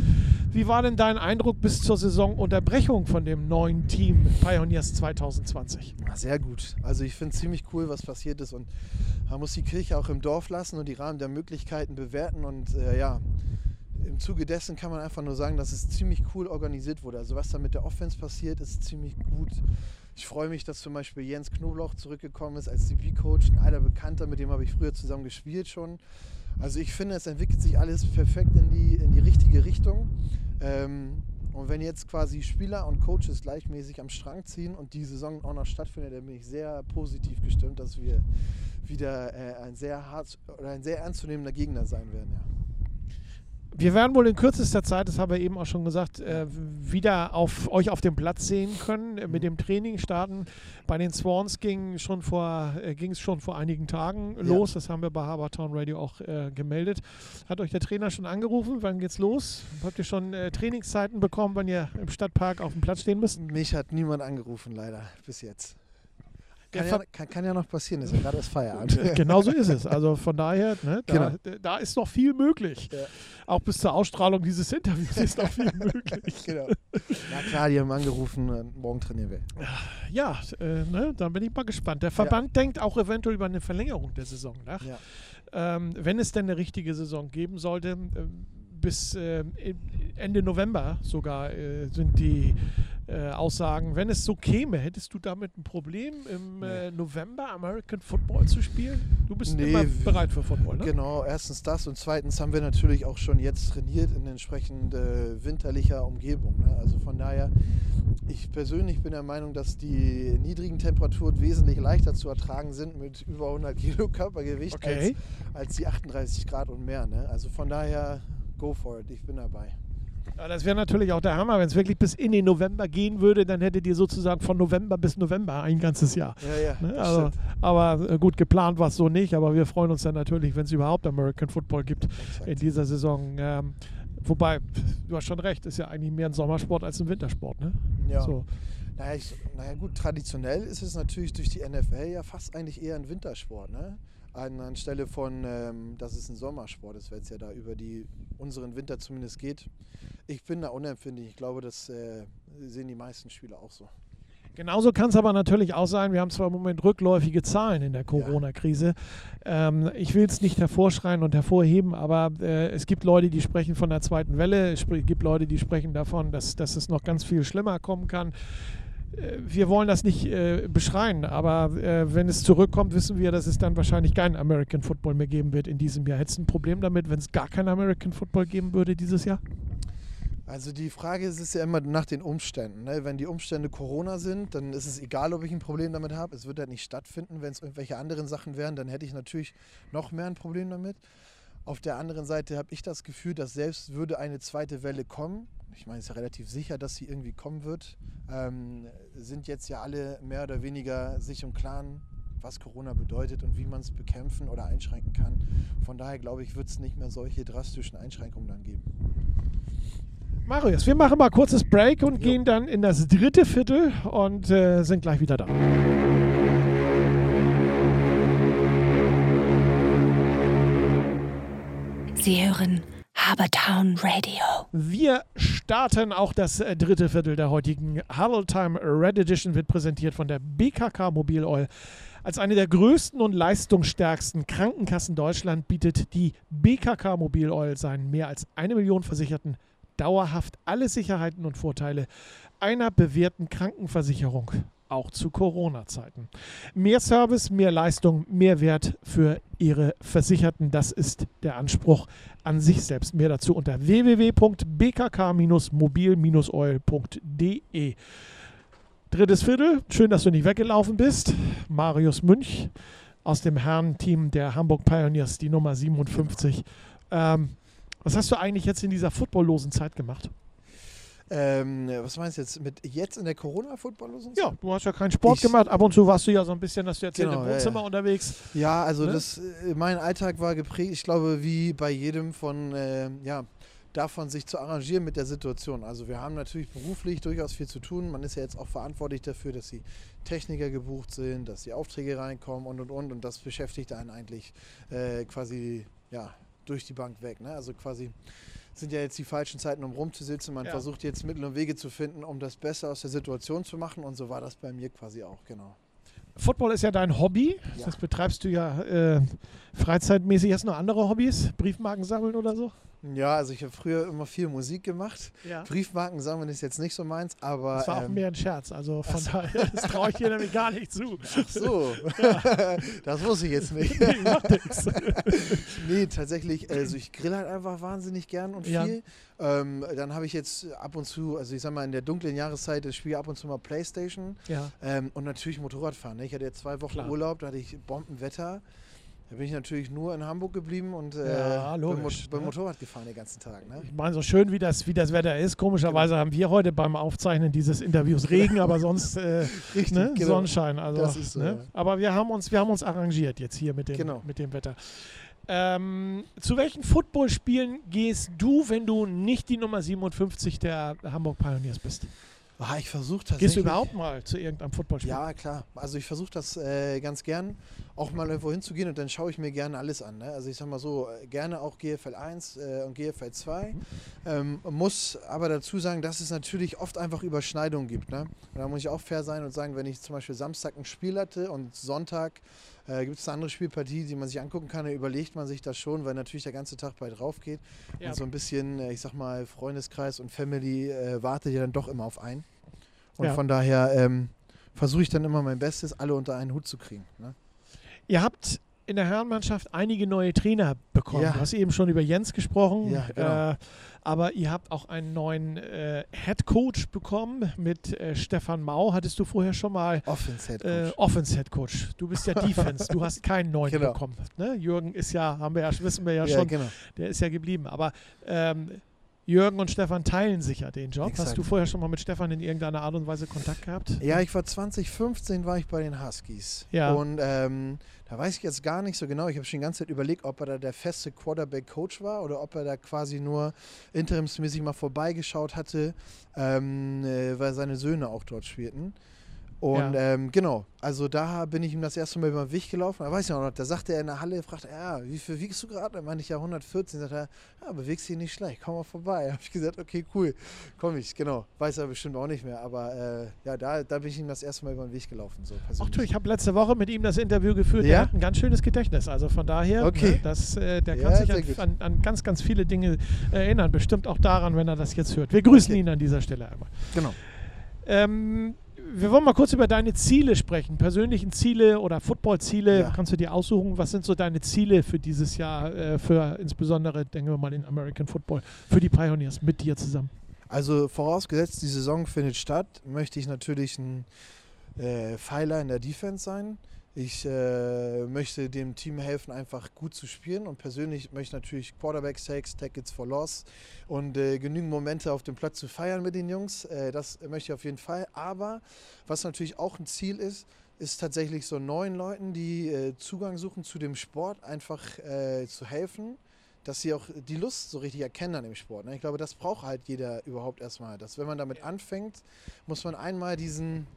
Wie war denn dein Eindruck bis zur Saisonunterbrechung von dem neuen Team Pioneers 2020? Ja, Sehr gut. Also ich finde es ziemlich cool, was passiert ist und man muss die Kirche auch im Dorf lassen und die Rahmen der Möglichkeiten bewerten und äh, ja, im Zuge dessen kann man einfach nur sagen, dass es ziemlich cool organisiert wurde. Also was da mit der Offense passiert, ist ziemlich gut. Ich freue mich, dass zum Beispiel Jens Knoblauch zurückgekommen ist als CP-Coach, ein alter Bekannter, mit dem habe ich früher zusammen gespielt schon. Also ich finde, es entwickelt sich alles perfekt in die, in die richtige Richtung. Ähm, und wenn jetzt quasi Spieler und Coaches gleichmäßig am Strang ziehen und die Saison auch noch stattfindet, dann bin ich sehr positiv gestimmt, dass wir wieder äh, ein sehr hart oder ein sehr ernstzunehmender Gegner sein werden. Ja. Wir werden wohl in kürzester Zeit, das haben wir eben auch schon gesagt, äh, wieder auf euch auf dem Platz sehen können, äh, mit dem Training starten. Bei den Swans ging schon vor, äh, ging es schon vor einigen Tagen Ja. los. Das haben wir bei Habertown Radio auch äh, gemeldet. Hat euch der Trainer schon angerufen? Wann geht's los? Habt ihr schon äh, Trainingszeiten bekommen, wann ihr im Stadtpark auf dem Platz stehen müsst? Mich hat niemand angerufen, leider, bis jetzt. Kann, ja, kann, kann ja noch passieren, ist ja gerade erst Feierabend. Äh, Genau so ist es. Also von daher, ne, da, Genau. da ist noch viel möglich. Ja. Auch bis zur Ausstrahlung dieses Interviews ist noch viel möglich. genau. Na klar, die haben angerufen, morgen trainieren wir. Ja, äh, ne, dann bin ich mal gespannt. Der Verband denkt auch eventuell über eine Verlängerung der Saison nach. Ähm, wenn es denn eine richtige Saison geben sollte, ähm, bis äh, Ende November sogar äh, sind die äh, Aussagen. Wenn es so käme, hättest du damit ein Problem, im äh, November American Football zu spielen? Du bist Nee, immer bereit für Football, ne? Genau, erstens das und zweitens haben wir natürlich auch schon jetzt trainiert in entsprechend äh, winterlicher Umgebung. Ne? Also von daher, ich persönlich bin der Meinung, dass die niedrigen Temperaturen wesentlich leichter zu ertragen sind mit über 100 Kilo Körpergewicht Okay. als, als die 38 Grad und mehr. Ne? Also von daher, go for it, ich bin dabei. Ja, das wäre natürlich auch der Hammer, wenn es wirklich bis in den November gehen würde, dann hättet ihr sozusagen von November bis November ein ganzes Jahr. Ja, ja, Ne? Also, aber äh, gut, geplant war es so nicht, aber wir freuen uns dann natürlich, wenn es überhaupt American Football gibt Exakt. in dieser Saison. Ähm, wobei, du hast schon recht, ist ja eigentlich mehr ein Sommersport als ein Wintersport. Ne? Ja. So. Naja, ich, naja gut, traditionell ist es natürlich durch die NFL ja fast eigentlich eher ein Wintersport. Ne? An, anstelle von, ähm, dass es ein Sommersport ist, weil es ja da über die, unseren Winter zumindest geht. Ich bin da unempfindlich. Ich glaube, das äh, sehen die meisten Spieler auch so. Genauso kann es aber natürlich auch sein, wir haben zwar im Moment rückläufige Zahlen in der Corona-Krise. Ähm, ich will es nicht hervorschreien und hervorheben, aber äh, es gibt Leute, die sprechen von der zweiten Welle. Es gibt Leute, die sprechen davon, dass, dass es noch ganz viel schlimmer kommen kann. Äh, wir wollen das nicht äh, beschreien, aber äh, wenn es zurückkommt, wissen wir, dass es dann wahrscheinlich keinen American Football mehr geben wird in diesem Jahr. Hättest du ein Problem damit, wenn es gar keinen American Football geben würde dieses Jahr? Also die Frage ist, ist ja immer nach den Umständen. Ne? Wenn die Umstände Corona sind, dann ist es egal, ob ich ein Problem damit habe. Es wird halt nicht stattfinden. Wenn es irgendwelche anderen Sachen wären, dann hätte ich natürlich noch mehr ein Problem damit. Auf der anderen Seite habe ich das Gefühl, dass selbst würde eine zweite Welle kommen, ich meine, es ist ja relativ sicher, dass sie irgendwie kommen wird, ähm, sind jetzt ja alle mehr oder weniger sich im Klaren, was Corona bedeutet und wie man es bekämpfen oder einschränken kann. Von daher glaube ich, wird es nicht mehr solche drastischen Einschränkungen dann geben. Marius, wir machen mal kurzes Break und jo. gehen dann in das dritte Viertel und äh, sind gleich wieder da. Sie hören Habertown Radio. Wir starten auch das äh, dritte Viertel der heutigen Time Red Edition, wird präsentiert von der BKK Mobil Oil. Als eine der größten und leistungsstärksten Krankenkassen Deutschland bietet die BKK Mobil Oil seinen mehr als eine Million Versicherten dauerhaft alle Sicherheiten und Vorteile einer bewährten Krankenversicherung, auch zu Corona-Zeiten. Mehr Service, mehr Leistung, mehr Wert für Ihre Versicherten, das ist der Anspruch an sich selbst. Mehr dazu unter www.bkk-mobil-oil.de. Drittes Viertel, schön, dass du nicht weggelaufen bist. Marius Münch aus dem Herrenteam der Hamburg Pioneers, die Nummer 57. Ähm, was hast du eigentlich jetzt in dieser footballlosen Zeit gemacht? Ähm, was meinst du jetzt mit jetzt in der Corona-Footballlosen Zeit? Ja, du hast ja keinen Sport ich gemacht. Ab und zu warst du ja so ein bisschen, dass du jetzt genau, im Wohnzimmer ja, ja. unterwegs. Ja, also ne? das, äh, mein Alltag war geprägt, ich glaube, wie bei jedem von, äh, ja, davon sich zu arrangieren mit der Situation. Also wir haben natürlich beruflich durchaus viel zu tun. Man ist ja jetzt auch verantwortlich dafür, dass die Techniker gebucht sind, dass die Aufträge reinkommen und und und. Und das beschäftigt einen eigentlich äh, quasi ja, durch die Bank weg. Ne? Also quasi sind ja jetzt die falschen Zeiten, um rumzusitzen. Man ja. versucht jetzt Mittel und Wege zu finden, um das Beste aus der Situation zu machen. Und so war das bei mir quasi auch, genau. Football ist ja dein Hobby. Ja. Das betreibst du ja äh, freizeitmäßig. Hast du noch andere Hobbys? Briefmarken sammeln oder so? Ja, also ich habe früher immer viel Musik gemacht. Ja. Briefmarken sammeln ist jetzt nicht so meins, aber. Das war ähm, auch mehr ein Scherz, also von daher, das traue ich dir nämlich gar nicht zu. Ach so, ja. das wusste ich jetzt nicht. nee, macht nichts. nee, tatsächlich, also ich grill halt einfach wahnsinnig gern und viel. Ja. Ähm, dann habe ich jetzt ab und zu, also ich sag mal, in der dunklen Jahreszeit, das spiele ab und zu mal Playstation. Ja. Ähm, und natürlich Motorradfahren. Ne? Ich hatte jetzt zwei Wochen Klar. Urlaub, da hatte ich Bombenwetter. Da bin ich natürlich nur in Hamburg geblieben und äh, ja, logisch, beim, Mo ne? Motorrad gefahren den ganzen Tag. Ne? Ich meine, so schön wie das, wie das Wetter ist, komischerweise genau. haben wir heute beim Aufzeichnen dieses Interviews Regen, aber sonst äh, Richtig, ne? genau. Sonnenschein. Also, so, ne? ja. Aber wir haben, uns, wir haben uns arrangiert jetzt hier mit dem, genau. mit dem Wetter. Ähm, zu welchen Footballspielen gehst du, wenn du nicht die Nummer 57 der Hamburg Pioneers bist? Ah, ich versuche tatsächlich. Gehst du überhaupt mal zu irgendeinem Footballspiel? Ja, klar. Also ich versuche das äh, ganz gern, auch mal irgendwo hinzugehen und dann schaue ich mir gerne alles an. Ne? Also ich sag mal so, äh, gerne auch GFL 1 äh, und GFL 2. Mhm. Ähm, muss aber dazu sagen, dass es natürlich oft einfach Überschneidungen gibt. Ne? Und da muss ich auch fair sein und sagen, wenn ich zum Beispiel Samstag ein Spiel hatte und Sonntag äh, Gibt es eine andere Spielpartie, die man sich angucken kann, dann überlegt man sich das schon, weil natürlich der ganze Tag bei drauf geht. Ja. Und so ein bisschen, äh, ich sag mal, Freundeskreis und Family äh, wartet ja dann doch immer auf einen. Und ja. von daher ähm, versuche ich dann immer mein Bestes, alle unter einen Hut zu kriegen. Ne? Ihr habt in der Herrenmannschaft einige neue Trainer bekommen. Ja. Du hast eben schon über Jens gesprochen. Ja, genau. äh, aber ihr habt auch einen neuen äh, Head Coach bekommen mit äh, Stefan Mau. Hattest du vorher schon mal Offense Head Coach? Äh, Offense Head Coach. Du bist ja Defense. du hast keinen neuen genau. bekommen. Ne? Jürgen ist ja, haben wir ja, wissen wir ja, ja schon, genau. der ist ja geblieben. Aber ähm, Jürgen und Stefan teilen sich ja den Job. Exakt. Hast du vorher schon mal mit Stefan in irgendeiner Art und Weise Kontakt gehabt? Ja, ich war 2015 war ich bei den Huskies. Ja. Und ähm, da weiß ich jetzt gar nicht so genau. Ich habe schon die ganze Zeit überlegt, ob er da der feste Quarterback-Coach war oder ob er da quasi nur interimsmäßig mal vorbeigeschaut hatte, ähm, äh, weil seine Söhne auch dort spielten. Und Ja. ähm, genau, also da bin ich ihm das erste Mal über den Weg gelaufen. Da weiß ich noch, da sagte er in der Halle, fragte er, ja, wie viel wiegst du gerade? Da meinte ich ja 114. Sagt er, ja, bewegst dich nicht schlecht, komm mal vorbei. Habe ich gesagt, okay, cool, komm ich, genau. Weiß er bestimmt auch nicht mehr, aber äh, ja, da, da bin ich ihm das erste Mal über den Weg gelaufen. So Ach du, ich habe letzte Woche mit ihm das Interview geführt. Ja? Er hat ein ganz schönes Gedächtnis. Also von daher, Okay. ne, das, äh, der Ja, kann sich sehr an, an, an ganz, ganz viele Dinge erinnern. Bestimmt auch daran, wenn er das jetzt hört. Wir grüßen Okay. ihn an dieser Stelle einmal. Genau. Ähm, wir wollen mal kurz über deine Ziele sprechen. Persönlichen Ziele oder Football-Ziile. Ja. Kannst du dir aussuchen, was sind so deine Ziele für dieses Jahr, äh, für insbesondere, denken wir mal, den American Football, für die Pioneers mit dir zusammen? Also vorausgesetzt, die Saison findet statt, möchte ich natürlich ein äh, Pfeiler in der Defense sein. Ich äh, möchte dem Team helfen, einfach gut zu spielen und persönlich möchte ich natürlich Quarterback Sacks, Tackles for Loss und äh, genügend Momente auf dem Platz zu feiern mit den Jungs. Äh, das möchte ich auf jeden Fall. Aber was natürlich auch ein Ziel ist, ist tatsächlich so neuen Leuten, die äh, Zugang suchen zu dem Sport, einfach äh, zu helfen dass sie auch die Lust so richtig erkennen an dem Sport. Ne? Ich glaube, das braucht halt jeder überhaupt erstmal. Dass wenn man damit anfängt, muss man einmal diesen,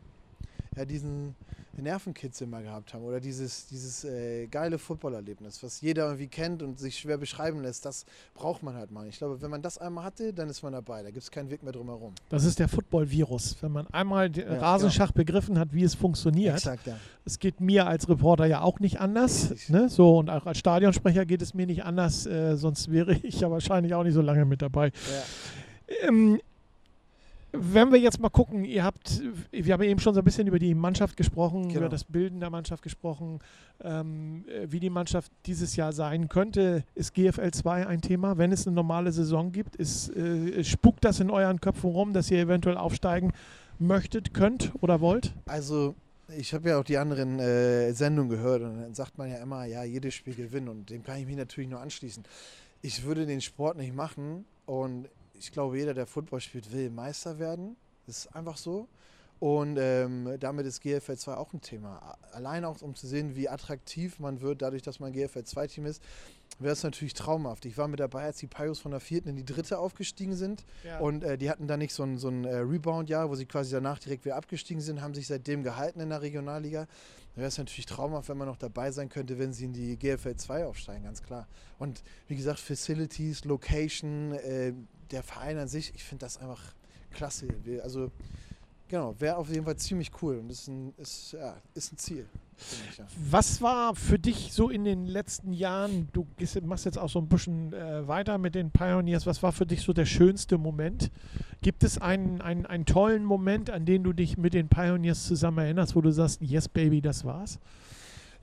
ja, diesen Nervenkitzel mal gehabt haben oder dieses, dieses äh, geile Footballerlebnis, was jeder irgendwie kennt und sich schwer beschreiben lässt, das braucht man halt mal. Ich glaube, wenn man das einmal hatte, dann ist man dabei. Da gibt es keinen Weg mehr drum herum. Das ist der Football-Virus. Wenn man einmal den Ja, Rasenschach begriffen hat, wie es funktioniert, Exakt, ja. Es geht mir als Reporter ja auch nicht anders. Ne? So, und auch als Stadionsprecher geht es mir nicht anders, äh, sonst wäre ich ja wahrscheinlich auch nicht so lange mit dabei. ja. Ähm, wenn wir jetzt mal gucken, ihr habt, wir haben eben schon so ein bisschen über die Mannschaft gesprochen, Genau. über das Bilden der Mannschaft gesprochen, ähm, äh, wie die Mannschaft dieses Jahr sein könnte. Ist GFL 2 ein Thema? Wenn es eine normale Saison gibt, ist, äh, spukt das in euren Köpfen rum, dass ihr eventuell aufsteigen möchtet, könnt oder wollt? Also, ich habe ja auch die anderen äh, Sendungen gehört und dann sagt man ja immer, ja, jedes Spiel gewinnen und dem kann ich mich natürlich nur anschließen. Ich würde den Sport nicht machen und ich glaube, jeder, der Football spielt, will Meister werden. Das ist einfach so. Und ähm, damit ist GFL 2 auch ein Thema. Allein auch, um zu sehen, wie attraktiv man wird, dadurch, dass man GFL 2-Team ist, wäre es natürlich traumhaft. Ich war mit dabei, als die Pios von der vierten in die dritte aufgestiegen sind. Und äh, die hatten da nicht so ein, so ein äh, Rebound-Jahr, wo sie quasi danach direkt wieder abgestiegen sind, haben sich seitdem gehalten in der Regionalliga. Da wäre es natürlich traumhaft, wenn man noch dabei sein könnte, wenn sie in die GFL 2 aufsteigen, ganz klar. Und wie gesagt, Facilities, Location, äh, der Verein an sich, ich finde das einfach klasse. Also, genau, wäre auf jeden Fall ziemlich cool und ist ein, ist, ja, ist ein Ziel. ich, ja. Was war für dich so in den letzten Jahren, du machst jetzt auch so ein bisschen äh, weiter mit den Pioneers, was war für dich so der schönste Moment? Gibt es einen, einen, einen tollen Moment, an den du dich mit den Pioneers zusammen erinnerst, wo du sagst, yes baby, das war's?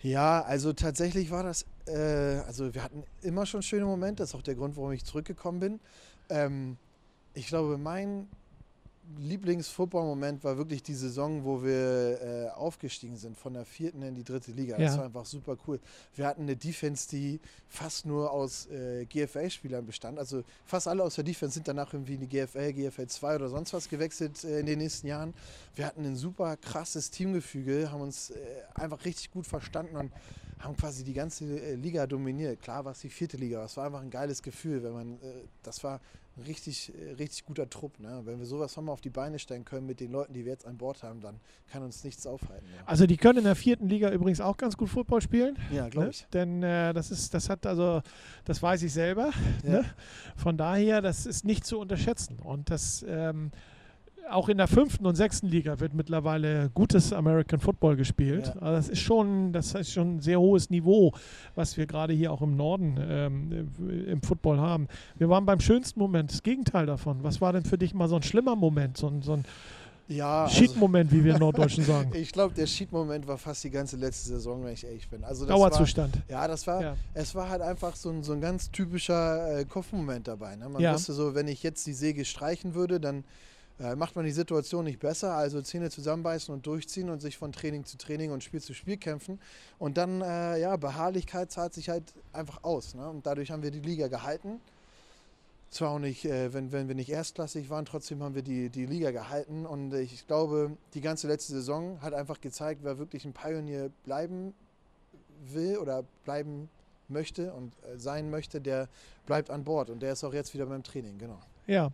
Ja, also tatsächlich war das, äh, also wir hatten immer schon schöne Momente, das ist auch der Grund, warum ich zurückgekommen bin. Ähm, ich glaube, mein Lieblings-Football-Moment war wirklich die Saison, wo wir äh, aufgestiegen sind von der vierten in die dritte Liga. Das Ja. war einfach super cool. Wir hatten eine Defense, die fast nur aus äh, GFL-Spielern bestand. Also fast alle aus der Defense sind danach irgendwie in die GFL, GFL 2 oder sonst was gewechselt äh, in den nächsten Jahren. Wir hatten ein super krasses Teamgefüge, haben uns äh, einfach richtig gut verstanden und haben quasi die ganze äh, Liga dominiert. Klar war es die vierte Liga, aber es war einfach ein geiles Gefühl, wenn man, äh, das war richtig, äh, richtig guter Trupp. Ne? Wenn wir sowas nochmal auf die Beine stellen können mit den Leuten, die wir jetzt an Bord haben, dann kann uns nichts aufhalten. Ja, Also die können in der vierten Liga übrigens auch ganz gut Football spielen. ja glaube Ne? ich. Denn äh, das ist, das hat also, das weiß ich selber. Ja. Ne? Von daher, das ist nicht zu unterschätzen. Und das ähm, auch in der fünften und sechsten Liga wird mittlerweile gutes American Football gespielt. Ja. Also das ist schon, das ist schon ein sehr hohes Niveau, was wir gerade hier auch im Norden ähm, im Football haben. Wir waren beim schönsten Moment, das Gegenteil davon. Was war denn für dich mal so ein schlimmer Moment, so ein, so ein Ja, also, Shit-Moment, wie wir in Norddeutschen sagen? ich glaube, der Sheet-Moment war fast die ganze letzte Saison, wenn ich ehrlich bin. Also Dauerzustand. War, ja, das war, Ja. es war halt einfach so ein, so ein ganz typischer äh, Kopfmoment dabei. Ne? Man Ja. wusste so, wenn ich jetzt die Säge streichen würde, dann äh, macht man die Situation nicht besser. Also Zähne zusammenbeißen und durchziehen und sich von Training zu Training und Spiel zu Spiel kämpfen. Und dann, äh, ja, Beharrlichkeit zahlt sich halt einfach aus. Ne? Und dadurch haben wir die Liga gehalten. Zwar auch nicht, äh, wenn, wenn wir nicht erstklassig waren, trotzdem haben wir die, die Liga gehalten. Und ich glaube, die ganze letzte Saison hat einfach gezeigt, wer wirklich ein Pionier bleiben will oder bleiben möchte und äh, sein möchte, der bleibt an Bord. Und der ist auch jetzt wieder beim Training, genau. Ja.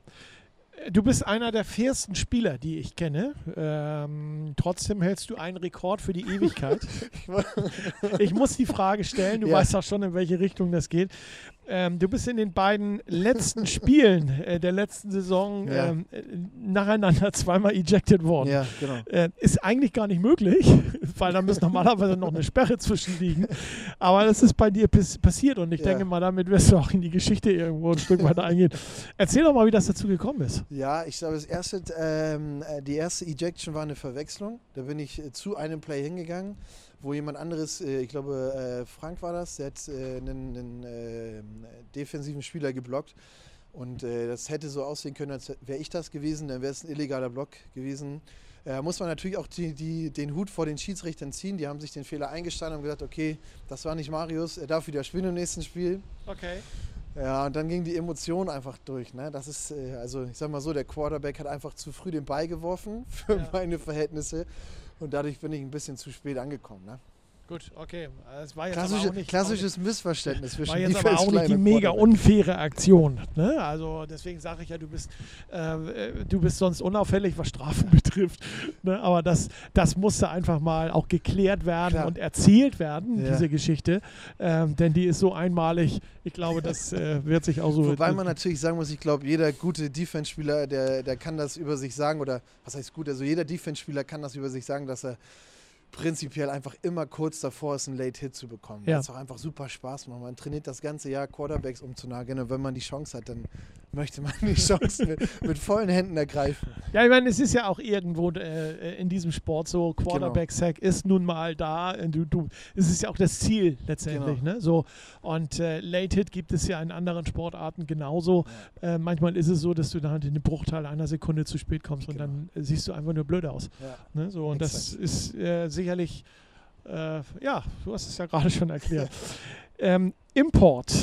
Du bist einer der fairsten Spieler, die ich kenne. Ähm, trotzdem hältst du einen Rekord für die Ewigkeit. ich muss die Frage stellen, du Ja. weißt auch schon, in welche Richtung das geht. Ähm, du bist in den beiden letzten Spielen äh, der letzten Saison Ja. ähm, äh, nacheinander zweimal ejected worden. Ja, genau. Äh, ist eigentlich gar nicht möglich, weil da muss normalerweise noch eine Sperre zwischenliegen. Aber das ist bei dir pass passiert und ich Ja. denke mal, damit wirst du auch in die Geschichte irgendwo ein Stück weiter eingehen. Erzähl doch mal, wie das dazu gekommen ist. Ja, ich glaube, das erste, ähm, äh, die erste Ejection war eine Verwechslung. Da bin ich äh, zu einem Play hingegangen, wo jemand anderes, äh, ich glaube, äh, Frank war das, der hat äh, einen, einen äh, defensiven Spieler geblockt. Und äh, das hätte so aussehen können, als wäre ich das gewesen, dann wäre es ein illegaler Block gewesen. Da muss man natürlich auch die, die, den Hut vor den Schiedsrichtern ziehen. Die haben sich den Fehler eingestanden und gesagt, okay, das war nicht Marius, er darf wieder spielen im nächsten Spiel. Okay. Ja, und dann ging die Emotion einfach durch. Ne? Das ist, äh, also ich sag mal so, der Quarterback hat einfach zu früh den Ball geworfen für Ja. meine Verhältnisse. Und dadurch bin ich ein bisschen zu spät angekommen. Ne? Gut, okay. Es war jetzt Klassische, nicht, klassisches Missverständnis zwischen war jetzt aber auch nicht die mega unfaire Aktion. Ne? Also deswegen sage ich ja, du bist, äh, du bist sonst unauffällig, was Strafen betrifft. Ne? Aber das, das musste einfach mal auch geklärt werden Klar. und erzählt werden, Ja. diese Geschichte. Ähm, denn die ist so einmalig. Ich glaube, das äh, wird sich auch so. Wobei man natürlich sagen muss, ich glaube, jeder gute Defense-Spieler, der, der kann das über sich sagen, oder was heißt gut, also jeder Defense-Spieler kann das über sich sagen, dass er prinzipiell einfach immer kurz davor ist, einen Late-Hit zu bekommen. Ja. Es auch einfach super Spaß macht. Man trainiert das ganze Jahr, Quarterbacks umzunageln und wenn man die Chance hat, dann möchte man die Chance mit, mit vollen Händen ergreifen. Ja, ich meine, es ist ja auch irgendwo äh, in diesem Sport so, Genau. Quarterback-Sack ist nun mal da. Und Du, du, es ist ja auch das Ziel letztendlich. Genau. Ne? So, und äh, Late-Hit gibt es ja in anderen Sportarten genauso. Äh, manchmal ist es so, dass du dann halt in den Bruchteil einer Sekunde zu spät kommst und Genau. dann äh, siehst du einfach nur blöd aus. Ja. Ne? So, und das Exakt. ist äh, sicherlich, äh, ja, du hast es ja gerade schon erklärt. ähm, Import.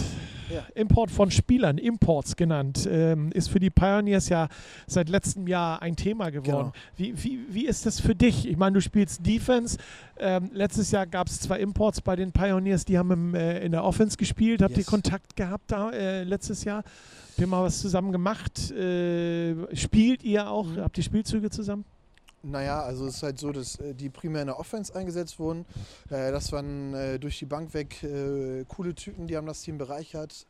Ja. Import von Spielern, Imports genannt, ähm, ist für die Pioneers ja seit letztem Jahr ein Thema geworden. Genau. Wie, wie, wie ist das für dich? Ich meine, du spielst Defense. Ähm, letztes Jahr gab es zwei Imports bei den Pioneers, die haben im, äh, in der Offense gespielt. Habt ihr Yes. Kontakt gehabt da äh, letztes Jahr? Habt ihr mal was zusammen gemacht? Äh, spielt ihr auch? Habt ihr Spielzüge zusammen? Naja, also es ist halt so, dass äh, die primär in der Offense eingesetzt wurden. Äh, das waren äh, durch die Bank weg coole Typen, die haben das Team bereichert.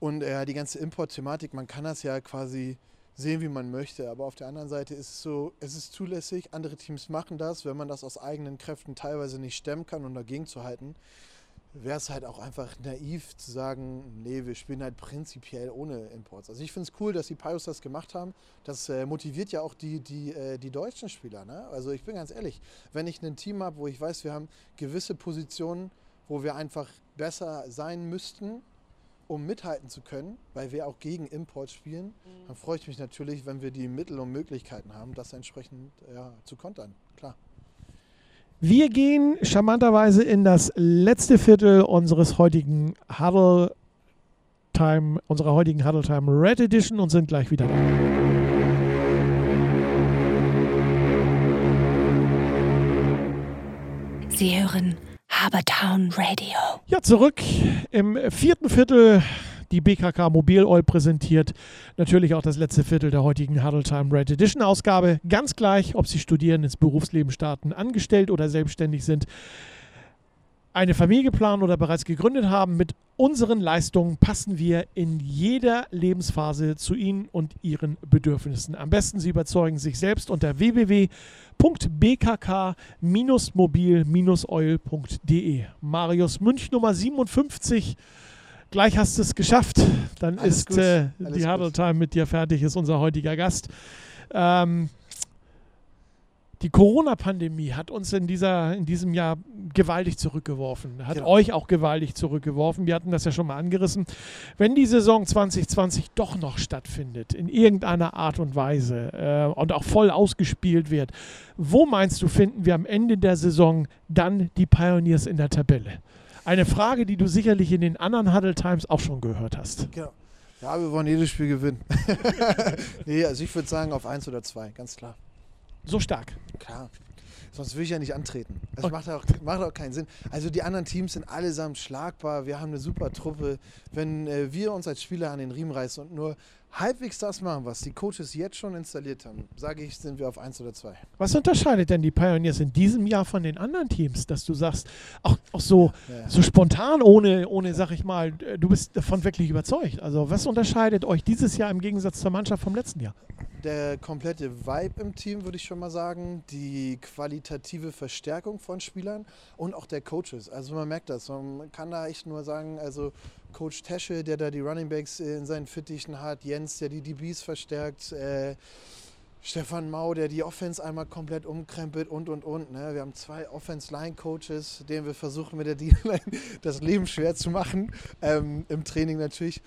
Und die ganze Import-Thematik, man kann das ja quasi sehen, wie man möchte. Aber auf der anderen Seite ist es so, es ist zulässig, andere Teams machen das, wenn man das aus eigenen Kräften teilweise nicht stemmen kann und dagegen zu halten. Wäre es halt auch einfach naiv zu sagen, nee, wir spielen halt prinzipiell ohne Imports. Also ich finde es cool, dass die Pios das gemacht haben. Das äh, motiviert ja auch die, die, äh, die deutschen Spieler. Ne? Also ich bin ganz ehrlich, wenn ich ein Team habe, wo ich weiß, wir haben gewisse Positionen, wo wir einfach besser sein müssten, um mithalten zu können, weil wir auch gegen Imports spielen, dann freue ich mich natürlich, wenn wir die Mittel und Möglichkeiten haben, das entsprechend ja, zu kontern. Klar. Wir gehen charmanterweise in das letzte Viertel unseres heutigen Huddle Time, unserer heutigen Huddle Time Red Edition und sind gleich wieder da. Sie hören Habertown Radio. Ja, zurück im vierten Viertel. Die BKK Mobil Oil präsentiert natürlich auch das letzte Viertel der heutigen Huddle Time Red Edition Ausgabe. Ganz gleich, ob Sie studieren, ins Berufsleben starten, angestellt oder selbstständig sind, eine Familie planen oder bereits gegründet haben. Mit unseren Leistungen passen wir in jeder Lebensphase zu Ihnen und Ihren Bedürfnissen. Am besten Sie überzeugen sich selbst unter www.bkk-mobil-oil.de. Marius Münch Nummer 57. Gleich hast du es geschafft. Dann Alles ist äh, die. Huddle Time mit dir fertig, ist unser heutiger Gast. Ähm, die Corona-Pandemie hat uns in, dieser, in diesem Jahr gewaltig zurückgeworfen, hat Genau. euch auch gewaltig zurückgeworfen. Wir hatten das ja schon mal angerissen. Wenn die Saison 2020 doch noch stattfindet, in irgendeiner Art und Weise äh, und auch voll ausgespielt wird, wo meinst du, finden wir am Ende der Saison dann die Pioneers in der Tabelle? Eine Frage, die du sicherlich in den anderen Huddle Times auch schon gehört hast. Genau. Ja, wir wollen jedes Spiel gewinnen. nee, also ich würde sagen auf eins oder zwei, ganz klar. So stark. Klar. Sonst will ich ja nicht antreten. Das Okay. macht auch, macht auch keinen Sinn. Also die anderen Teams sind allesamt schlagbar. Wir haben eine super Truppe. Wenn äh, wir uns als Spieler an den Riemen reißen und nur halbwegs das machen, was die Coaches jetzt schon installiert haben, sage ich, sind wir auf 1 oder 2. Was unterscheidet denn die Pioneers in diesem Jahr von den anderen Teams, dass du sagst, auch, auch so, Ja. so spontan, ohne, ohne, sag ich mal, du bist davon wirklich überzeugt. Also was unterscheidet euch dieses Jahr im Gegensatz zur Mannschaft vom letzten Jahr? Der komplette Vibe im Team, würde ich schon mal sagen, die qualitative Verstärkung von Spielern und auch der Coaches. Also man merkt das, man kann da echt nur sagen, also Coach Tesche, der da die Running Backs in seinen Fittichen hat, Jens, der die DBs verstärkt, äh, Stefan Mau, der die Offense einmal komplett umkrempelt und und und. Ne? Wir haben zwei Offense-Line-Coaches, denen wir versuchen mit der D-Line das Leben schwer zu machen. Ähm, Im Training natürlich.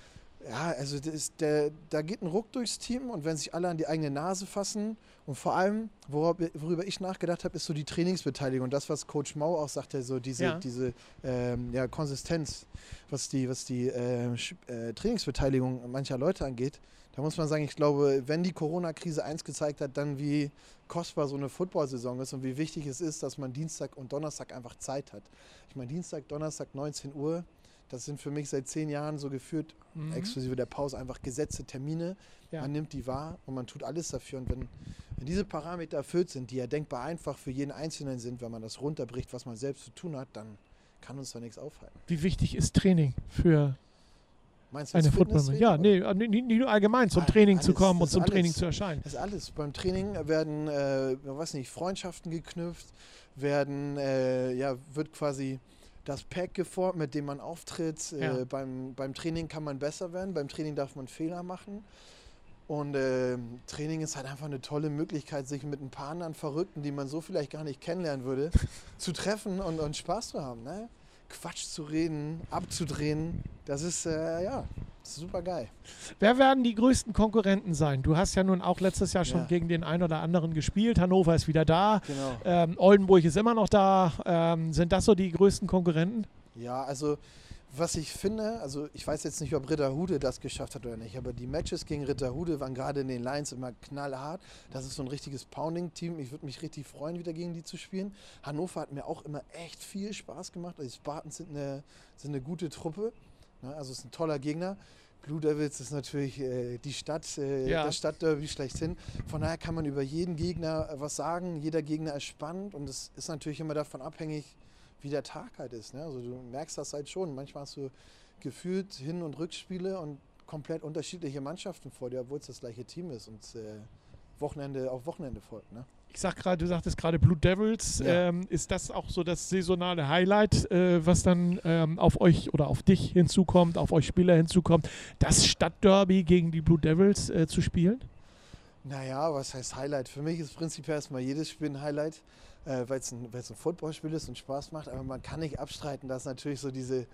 Ja, also der, da geht ein Ruck durchs Team und wenn sich alle an die eigene Nase fassen und vor allem, worauf, worüber ich nachgedacht habe, ist so die Trainingsbeteiligung. Und das, was Coach Mau auch sagte, so diese, Ja. diese ähm, ja, Konsistenz, was die, was die äh, äh, Trainingsbeteiligung mancher Leute angeht. Da muss man sagen, ich glaube, wenn die Corona-Krise eins gezeigt hat, dann wie kostbar so eine Football-Saison ist und wie wichtig es ist, dass man Dienstag und Donnerstag einfach Zeit hat. Ich meine, Dienstag, Donnerstag, 19 Uhr, das sind für mich seit zehn Jahren so geführt, exklusive der Pause, einfach gesetzte Termine. Ja. Man nimmt die wahr und man tut alles dafür. Und wenn, wenn diese Parameter erfüllt sind, die ja denkbar einfach für jeden Einzelnen sind, wenn man das runterbricht, was man selbst zu tun hat, dann kann uns da nichts aufhalten. Wie wichtig ist Training für Meinst du eine das Football? Fitnesstraining Ja, nee, äh, nicht nur allgemein zum Training zu alles, kommen und zum alles. Training zu erscheinen. Das ist alles. Beim Training werden, äh, weiß nicht, Freundschaften geknüpft, werden, äh, ja, wird quasi das Pack geformt, mit dem man auftritt. Ja. Äh, beim, beim Training kann man besser werden, beim Training darf man Fehler machen. Und ähm, Training ist halt einfach eine tolle Möglichkeit, sich mit ein paar anderen Verrückten, die man so vielleicht gar nicht kennenlernen würde, zu treffen und, und Spaß zu haben. Ne? Quatsch zu reden, abzudrehen, das ist, äh, ja, super geil. Wer werden die größten Konkurrenten sein? Du hast ja nun auch letztes Jahr schon Ja. gegen den einen oder anderen gespielt. Hannover ist wieder da. Genau. Ähm, Oldenburg ist immer noch da. Ähm, sind das so die größten Konkurrenten? Ja, also was ich finde, also ich weiß jetzt nicht, ob Ritterhude das geschafft hat oder nicht, aber die Matches gegen Ritterhude waren gerade in den Lines immer knallhart. Das ist so ein richtiges Pounding-Team. Ich würde mich richtig freuen, wieder gegen die zu spielen. Hannover hat mir auch immer echt viel Spaß gemacht. Also die Spartans sind eine, sind eine gute Truppe. Ne? Also es ist ein toller Gegner. Blue Devils ist natürlich äh, die Stadt, äh, Ja. das Stadtderby schlechthin. Von daher kann man über jeden Gegner was sagen. Jeder Gegner ist spannend und es ist natürlich immer davon abhängig, wie der Tag halt ist. Ne? Also du merkst das halt schon. Manchmal hast du gefühlt Hin- und Rückspiele und komplett unterschiedliche Mannschaften vor dir, obwohl es das gleiche Team ist und äh, Wochenende auf Wochenende folgt. Ne? Ich sag gerade, du sagtest gerade Blue Devils. Ja. Ähm, ist das auch so das saisonale Highlight, äh, was dann ähm, auf euch oder auf dich hinzukommt, auf euch Spieler hinzukommt, das Stadtderby gegen die Blue Devils äh, zu spielen? Naja, was heißt Highlight? Für mich ist prinzipiell erstmal jedes Spiel ein Highlight, äh, weil es ein, weil's ein Footballspiel ist und Spaß macht. Aber man kann nicht abstreiten, dass natürlich so diese,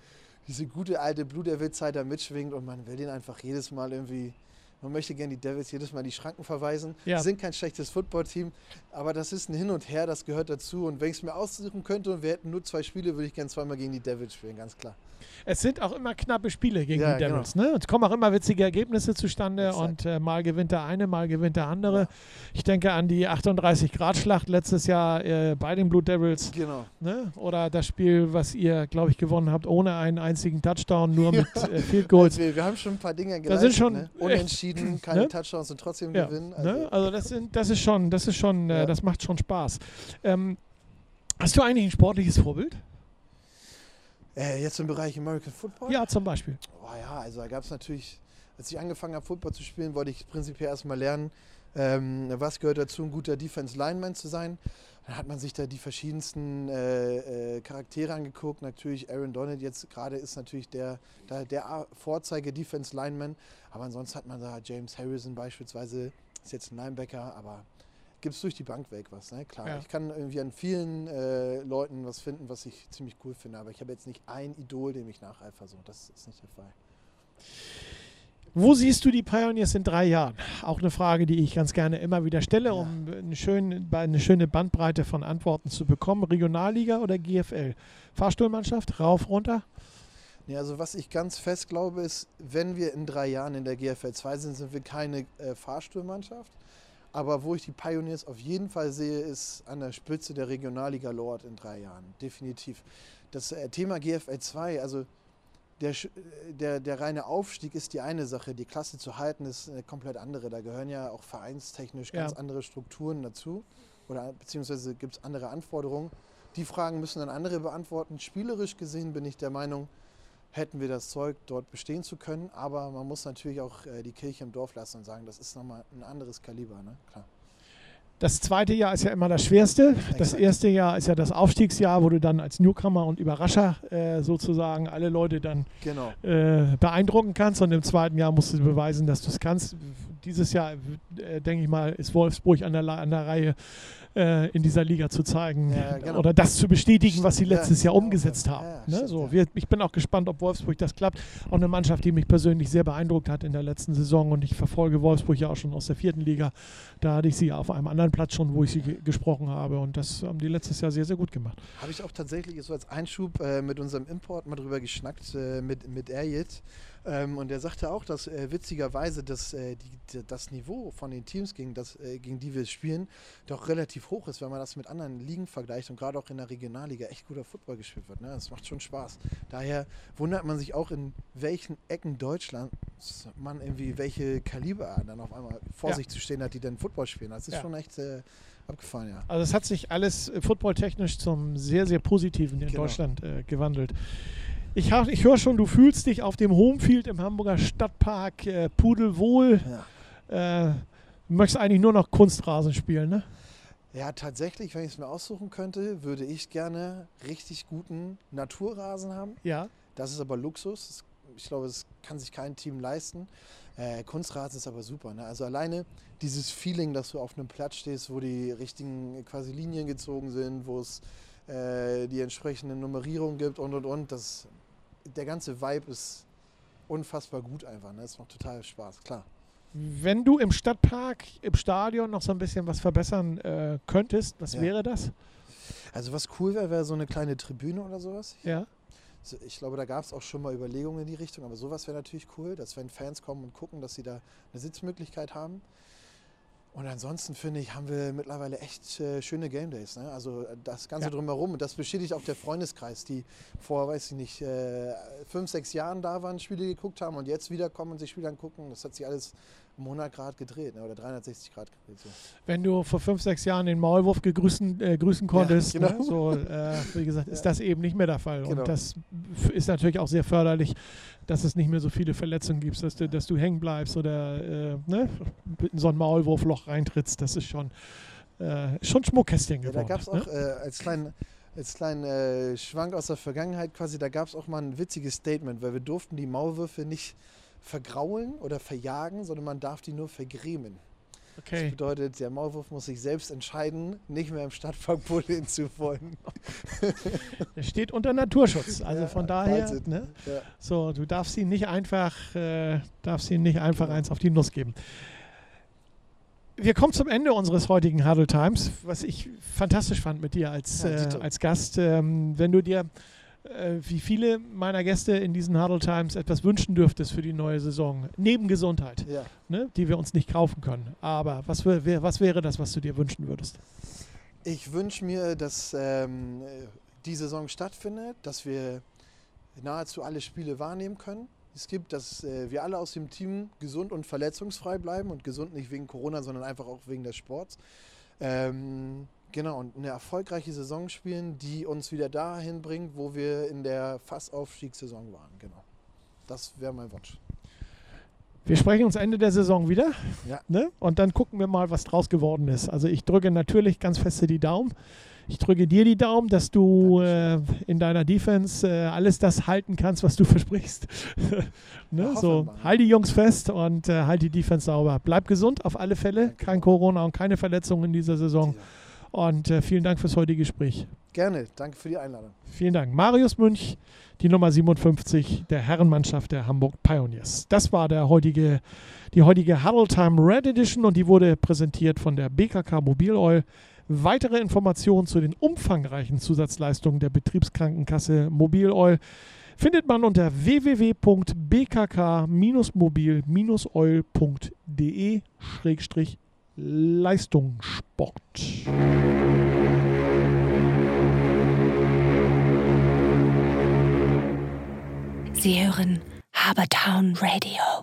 diese gute alte Blue Devil-Zeit da mitschwingt und man will den einfach jedes Mal irgendwie. Man möchte gerne die Devils jedes Mal in die Schranken verweisen. Ja. Sind kein schlechtes Footballteam, aber das ist ein Hin und Her, das gehört dazu. Und wenn ich es mir aussuchen könnte und wir hätten nur zwei Spiele, würde ich gerne zweimal gegen die Devils spielen, ganz klar. Es sind auch immer knappe Spiele gegen Ja, die Devils. Ne? Es kommen auch immer witzige Ergebnisse zustande Exakt. und äh, mal gewinnt der eine, mal gewinnt der andere. Ja. Ich denke an die 38-Grad-Schlacht letztes Jahr äh, bei den Blue Devils. Genau. Ne? Oder das Spiel, was ihr, glaube ich, gewonnen habt, ohne einen einzigen Touchdown, nur mit äh, Field Goals. Also wir, wir haben schon ein paar Dinge Da sind geleistet. schon ne? echt- Unentschieden, keine ne? Touchdowns und trotzdem Ja, gewinnen. ne? also das, sind, das ist schon, das ist schon, äh, Ja. das macht schon Spaß. Ähm, hast du eigentlich ein sportliches Vorbild? Äh, jetzt im Bereich American Football? Ja, zum Beispiel. Oh ja, also da gab es natürlich, als ich angefangen habe, Football zu spielen, wollte ich prinzipiell erstmal lernen, ähm, was gehört dazu, ein guter Defense Lineman zu sein. Dann hat man sich da die verschiedensten äh, äh, Charaktere angeguckt. Natürlich Aaron Donald jetzt gerade ist natürlich der, der, der Vorzeige Defense Lineman. Aber ansonsten hat man da James Harrison beispielsweise, ist jetzt ein Linebacker, aber gibt es durch die Bank weg was. Ne? Klar, Ja. ich kann irgendwie an vielen äh, Leuten was finden, was ich ziemlich cool finde. Aber ich habe jetzt nicht ein Idol, dem ich nacheifere. So, das ist nicht der Fall. Wo siehst du die Pioneers in drei Jahren? Auch eine Frage, die ich ganz gerne immer wieder stelle, Ja. um eine schöne, eine schöne Bandbreite von Antworten zu bekommen. Regionalliga oder GFL? Fahrstuhlmannschaft, rauf, runter? Ja, also was ich ganz fest glaube, ist, wenn wir in drei Jahren in der GFL 2 sind, sind wir keine äh, Fahrstuhlmannschaft. Aber wo ich die Pioneers auf jeden Fall sehe, ist an der Spitze der Regionalliga Lord in drei Jahren. Definitiv. Das äh, Thema GFL 2, also der, äh, der, der reine Aufstieg ist die eine Sache, die Klasse zu halten ist eine komplett andere. Da gehören ja auch vereinstechnisch Ja. ganz andere Strukturen dazu oder beziehungsweise gibt es andere Anforderungen. Die Fragen müssen dann andere beantworten. Spielerisch gesehen bin ich der Meinung, hätten wir das Zeug, dort bestehen zu können. Aber man muss natürlich auch äh, die Kirche im Dorf lassen und sagen, das ist nochmal ein anderes Kaliber. Ne? Klar. Das zweite Jahr ist ja immer das schwerste. Das erste Jahr ist ja das Aufstiegsjahr, wo du dann als Newcomer und Überrascher äh, sozusagen alle Leute dann Genau. äh, beeindrucken kannst. Und im zweiten Jahr musst du beweisen, dass du es kannst. Dieses Jahr, äh, denke ich mal, ist Wolfsburg an der, an der Reihe, äh, in dieser Liga zu zeigen Ja, genau. oder das zu bestätigen, was sie Ja, letztes Jahr umgesetzt haben. Ja, ne? so, ja. wir, ich bin auch gespannt, ob Wolfsburg das klappt. Auch eine Mannschaft, die mich persönlich sehr beeindruckt hat in der letzten Saison. Und ich verfolge Wolfsburg ja auch schon aus der vierten Liga. Da hatte ich sie auf einem anderen Platz schon, wo ich sie ge gesprochen habe. Und das haben die letztes Jahr sehr, sehr gut gemacht. Habe ich auch tatsächlich so als Einschub äh, mit unserem Import mal drüber geschnackt, äh, mit, mit Erjit. Ähm, und der sagte auch, dass äh, witzigerweise dass, äh, die, die, das Niveau von den Teams, gegen, das, äh, gegen die wir spielen, doch relativ hoch ist, wenn man das mit anderen Ligen vergleicht und gerade auch in der Regionalliga echt guter Football gespielt wird. Ne? Das macht schon Spaß. Daher wundert man sich auch, in welchen Ecken Deutschlands man irgendwie welche Kaliber dann auf einmal vor Ja. sich zu stehen hat, die dann Football spielen. Das ist Ja. schon echt äh, abgefahren, ja. Also es hat sich alles äh, footballtechnisch zum sehr, sehr Positiven in Genau. Deutschland äh, gewandelt. Ich, hab- ich höre schon, du fühlst dich auf dem Homefield im Hamburger Stadtpark äh, pudelwohl. ja. Äh, du möchtest eigentlich nur noch Kunstrasen spielen, ne? Ja, tatsächlich, wenn ich es mir aussuchen könnte, würde ich gerne richtig guten Naturrasen haben. Ja. Das ist aber Luxus. Das, ich glaube, das kann sich kein Team leisten. Äh, Kunstrasen ist aber super. Ne? Also alleine dieses Feeling, dass du auf einem Platz stehst, wo die richtigen quasi Linien gezogen sind, wo es äh, die entsprechende Nummerierung gibt und und und. Das, der ganze Vibe ist unfassbar gut einfach. Ne? Es macht total Spaß, klar. Wenn du im Stadtpark, im Stadion noch so ein bisschen was verbessern äh, könntest, was Ja. wäre das? Also was cool wäre, wäre so eine kleine Tribüne oder sowas. Ja. Ich glaube, da gab es auch schon mal Überlegungen in die Richtung, aber sowas wäre natürlich cool, dass wenn Fans kommen und gucken, dass sie da eine Sitzmöglichkeit haben. Und ansonsten finde ich, haben wir mittlerweile echt äh, schöne Game Days. Ne? Also äh, das Ganze Ja. drumherum. Und das bestätigt auch der Freundeskreis, die vor, weiß ich nicht, äh, fünf, sechs Jahren da waren, Spiele geguckt haben und jetzt wiederkommen und sich Spiele angucken. Das hat sich alles um 100 Grad gedreht ne? oder 360 Grad gedreht. So. Wenn du vor fünf, sechs Jahren den Maulwurf gegrüßen, äh, grüßen konntest, genau. ne? so, äh, wie gesagt, ist Ja. das eben nicht mehr der Fall. Genau. Und das ist natürlich auch sehr förderlich, dass es nicht mehr so viele Verletzungen gibt, dass du, dass du hängen bleibst oder äh, ne? in so ein Maulwurfloch reintrittst. Das ist schon, äh, schon Schmuckkästchen Ja, geworden. da gab es ne? auch äh, als kleinen als kleinen äh, Schwank aus der Vergangenheit quasi, da gab es auch mal ein witziges Statement, weil wir durften die Maulwürfe nicht vergraulen oder verjagen, sondern man darf die nur vergrämen. Das Okay. bedeutet, der Maulwurf muss sich selbst entscheiden, nicht mehr im Stadtpark buddeln zu wollen. Er steht unter Naturschutz. Also Ja, von daher, Wahnsinn. ne? Ja. So, du darfst ihn nicht einfach, äh, darfst ihn nicht einfach Genau. eins auf die Nuss geben. Wir kommen zum Ende unseres heutigen Huddle Times, was ich fantastisch fand mit dir als, Ja, äh, als Gast. Ähm, wenn du dir, äh, wie viele meiner Gäste in diesen Huddle Times, etwas wünschen dürftest für die neue Saison, neben Gesundheit, Ja. ne, die wir uns nicht kaufen können. Aber was, wär, was wäre das, was du dir wünschen würdest? Ich wünsche mir, dass ähm, die Saison stattfindet, dass wir nahezu alle Spiele wahrnehmen können. Es gibt, dass äh, wir alle aus dem Team gesund und verletzungsfrei bleiben und gesund nicht wegen Corona, sondern einfach auch wegen des Sports. Ähm, genau, und eine erfolgreiche Saison spielen, die uns wieder dahin bringt, wo wir in der Fast-Aufstiegssaison waren. Genau. Das wäre mein Wunsch. Wir sprechen uns Ende der Saison wieder. Ja. Ne? Und dann gucken wir mal, was draus geworden ist. Also ich drücke natürlich ganz feste die Daumen. Ich drücke dir die Daumen, dass du äh, in deiner Defense äh, alles das halten kannst, was du versprichst. ne? Ja, so, halt die Jungs fest und äh, halt die Defense sauber. Bleib gesund auf alle Fälle. Danke. Kein Corona und keine Verletzungen in dieser Saison. Und äh, vielen Dank fürs heutige Gespräch. Gerne, danke für die Einladung. Vielen Dank. Marius Münch, die Nummer 57 der Herrenmannschaft der Hamburg Pioneers. Das war der heutige, die heutige Huddle Time Red Edition und die wurde präsentiert von der BKK Mobil Oil. Weitere Informationen zu den umfangreichen Zusatzleistungen der Betriebskrankenkasse Mobil Oil findet man unter www.bkk-mobil-oil.de-leistungssport. Sie hören Habertown Radio.